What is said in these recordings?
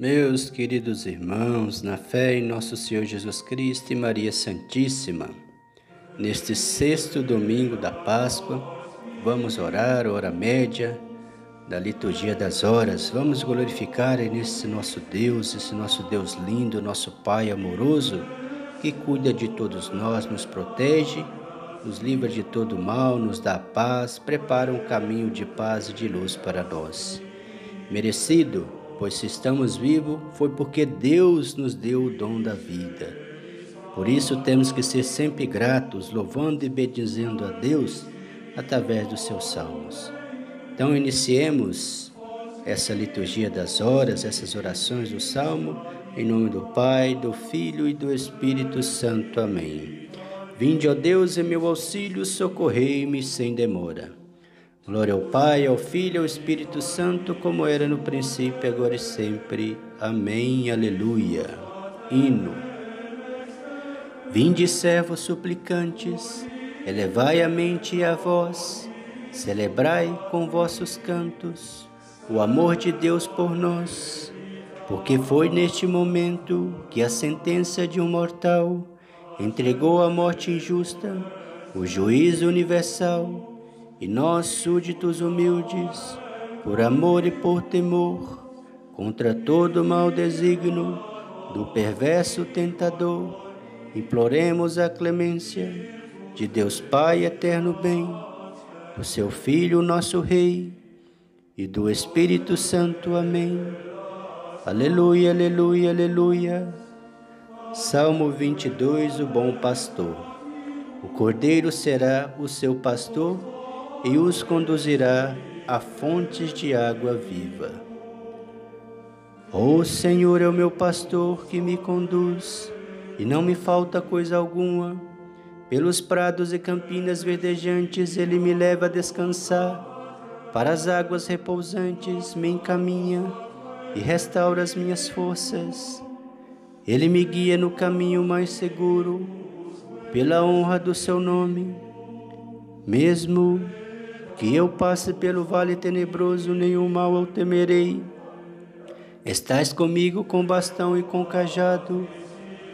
Meus queridos irmãos, na fé em nosso Senhor Jesus Cristo e Maria Santíssima, neste sexto domingo da Páscoa, vamos orar, hora média da liturgia das horas. Vamos glorificar nesse nosso Deus, esse nosso Deus lindo, nosso Pai amoroso, que cuida de todos nós, nos protege, nos livra de todo mal, nos dá paz, prepara um caminho de paz e de luz para nós. Merecido pois se estamos vivos foi porque Deus nos deu o dom da vida. Por isso temos que ser sempre gratos, louvando e bendizendo a Deus através dos seus salmos. Então iniciemos essa liturgia das horas, essas orações do salmo, em nome do Pai, do Filho e do Espírito Santo. Amém. Vinde, ó Deus, em meu auxílio, socorrei-me sem demora. Glória ao Pai, ao Filho e ao Espírito Santo, como era no princípio, agora e sempre. Amém. Aleluia. Hino. Vinde, servos suplicantes, elevai a mente e a voz, celebrai com vossos cantos o amor de Deus por nós, porque foi neste momento que a sentença de um mortal entregou à morte injusta o juízo universal e nós, súditos humildes, por amor e por temor, contra todo mau desígnio do perverso tentador, imploremos a clemência de Deus Pai eterno bem, do seu Filho, nosso Rei, e do Espírito Santo. Amém. Aleluia, aleluia, aleluia. Salmo 22, o bom pastor. O cordeiro será o seu pastor e os conduzirá a fontes de água viva. O Senhor é o meu pastor que me conduz, e não me falta coisa alguma. Pelos prados e campinas verdejantes ele me leva a descansar. Para as águas repousantes me encaminha e restaura as minhas forças. Ele me guia no caminho mais seguro, pela honra do seu nome. Mesmo que eu passe pelo vale tenebroso, nenhum mal eu temerei. Estás comigo com bastão e com cajado,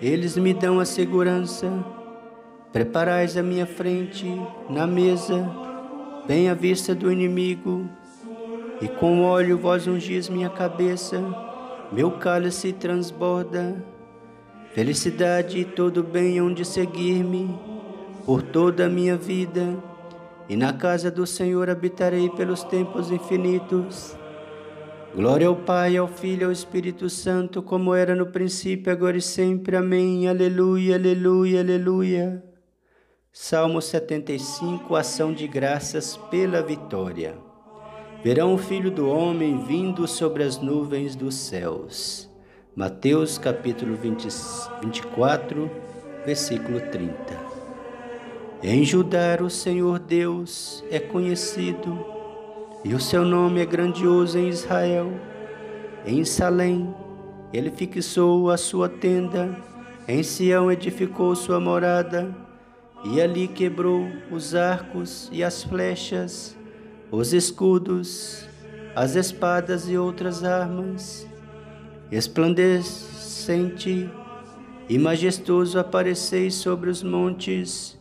eles me dão a segurança. Preparais a minha frente na mesa, bem à vista do inimigo, e com óleo vós ungis minha cabeça, meu cálice transborda. Felicidade e todo bem hão de seguir-me por toda a minha vida e na casa do Senhor habitarei pelos tempos infinitos. Glória ao Pai, ao Filho e ao Espírito Santo, como era no princípio, agora e sempre. Amém. Aleluia, aleluia, aleluia. Salmo 75, ação de graças pela vitória. Verão o Filho do Homem vindo sobre as nuvens dos céus. Mateus capítulo 20, 24, versículo 30. Em Judá o Senhor Deus é conhecido e o seu nome é grandioso em Israel. Em Salém ele fixou a sua tenda, em Sião edificou sua morada e ali quebrou os arcos e as flechas, os escudos, as espadas e outras armas. Esplandecente e majestoso apareceis sobre os montes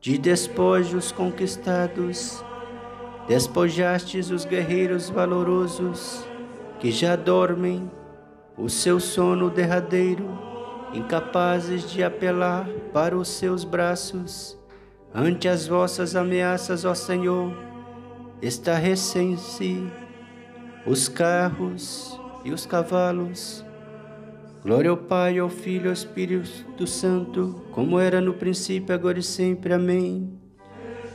de despojos conquistados, despojastes os guerreiros valorosos que já dormem. O seu sono derradeiro, incapazes de apelar para os seus braços. Ante as vossas ameaças, ó Senhor. Estarrecem-se os carros e os cavalos Glória ao Pai, ao Filho ao Espírito Santo, como era no princípio, agora e sempre. Amém.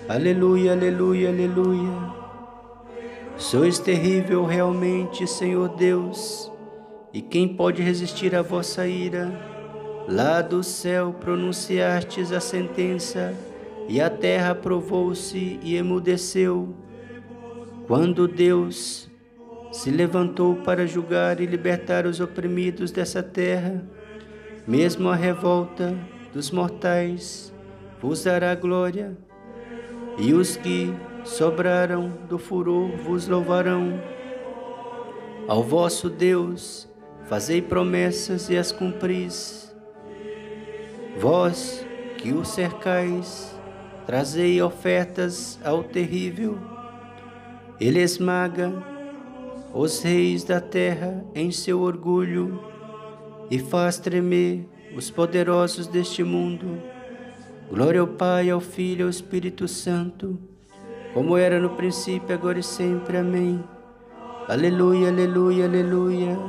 Aleluia, aleluia, aleluia. Sois terrível realmente, Senhor Deus, e quem pode resistir à vossa ira? Lá do céu pronunciastes a sentença, e a terra aprovou-se e emudeceu. Quando Deus se levantou para julgar e libertar os oprimidos dessa terra, mesmo a revolta dos mortais vos dará glória, e os que sobraram do furor vos louvarão. Ao vosso Deus fazei promessas e as cumpris. Vós que o cercais, trazei ofertas ao terrível. Ele esmaga os reis da terra em seu orgulho e faz tremer os poderosos deste mundo. Glória ao Pai, ao Filho e ao Espírito Santo, como era no princípio, agora e sempre. Amém. Aleluia, aleluia, aleluia.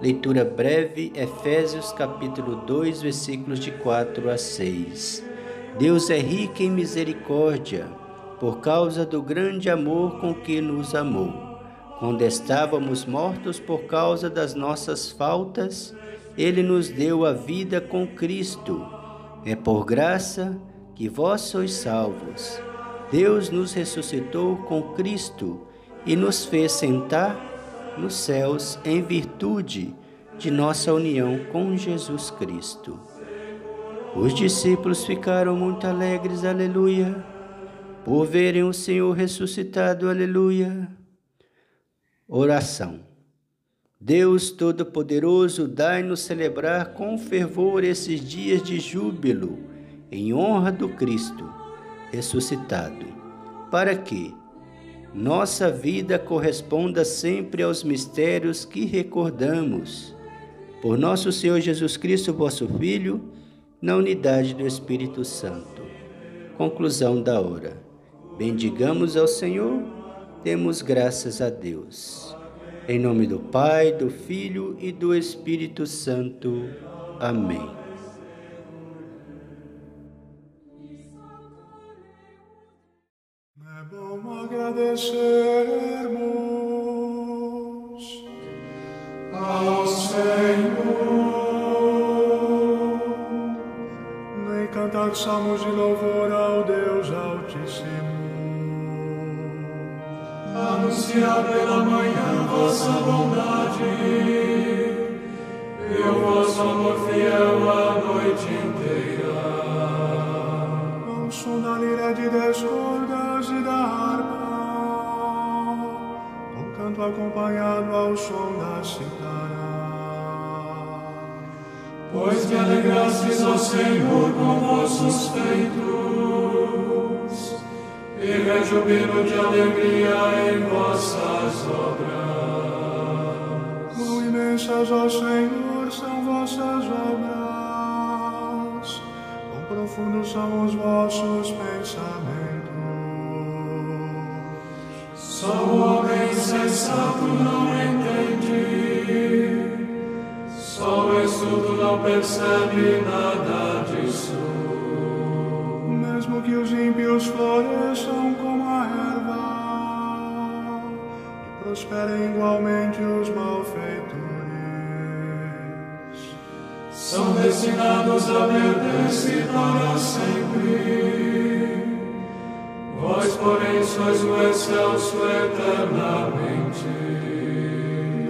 Leitura breve, Efésios capítulo 2, versículos de 4 a 6. Deus é rico em misericórdia, por causa do grande amor com que nos amou. Quando estávamos mortos por causa das nossas faltas, Ele nos deu a vida com Cristo. É por graça que vós sois salvos. Deus nos ressuscitou com Cristo e nos fez sentar nos céus em virtude de nossa união com Jesus Cristo. Os discípulos ficaram muito alegres, aleluia, por verem o Senhor ressuscitado, aleluia. Oração. Deus Todo-Poderoso, dai-nos celebrar com fervor esses dias de júbilo, em honra do Cristo ressuscitado, para que, nossa vida corresponda sempre aos mistérios que recordamos. Por nosso Senhor Jesus Cristo, vosso Filho, na unidade do Espírito Santo. Conclusão da hora. Bendigamos ao Senhor, demos graças a Deus. Em nome do Pai, do Filho e do Espírito Santo. Amém. agradecermos ao Senhor nem cantar salmos de Anunciar pela manhã vossa bondade e o vosso amor fiel a noite inteira. Ao som da lira de dez cordas e da harpa canto acompanhado ao som da citara. Pois me alegrastes, ó Senhor, com vossos feitos, e rejubilo de alegria em vossas obras. Quão imensas, ó Senhor, são vossas obras, quão profundos são os vossos pensamentos. Só o homem sensato não entende, só o estudo não percebe nada que os ímpios floresçam como a erva e prosperem igualmente os malfeitores, são destinados a perder-se para sempre. Vós, porém, sois o excelso eternamente.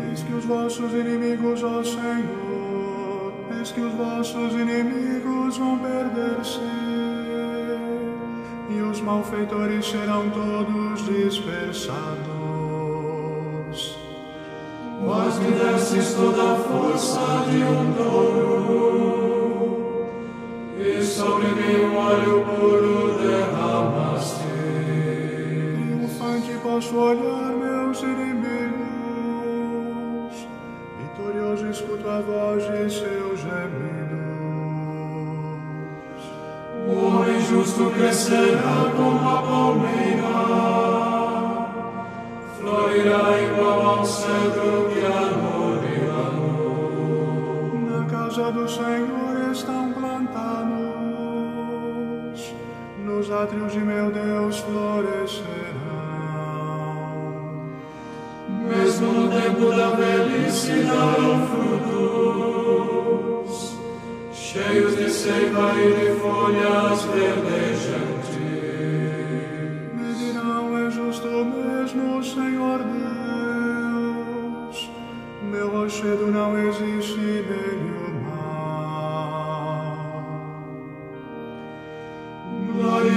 Eis que os vossos inimigos, ó Senhor, eis que os vossos inimigos vão perder-se, e os malfeitores serão todos dispersados. Vós me destes toda a força de um touro, e sobre mim um óleo puro derramaste posso olhar cheios de seiva e de folhas verdejantes.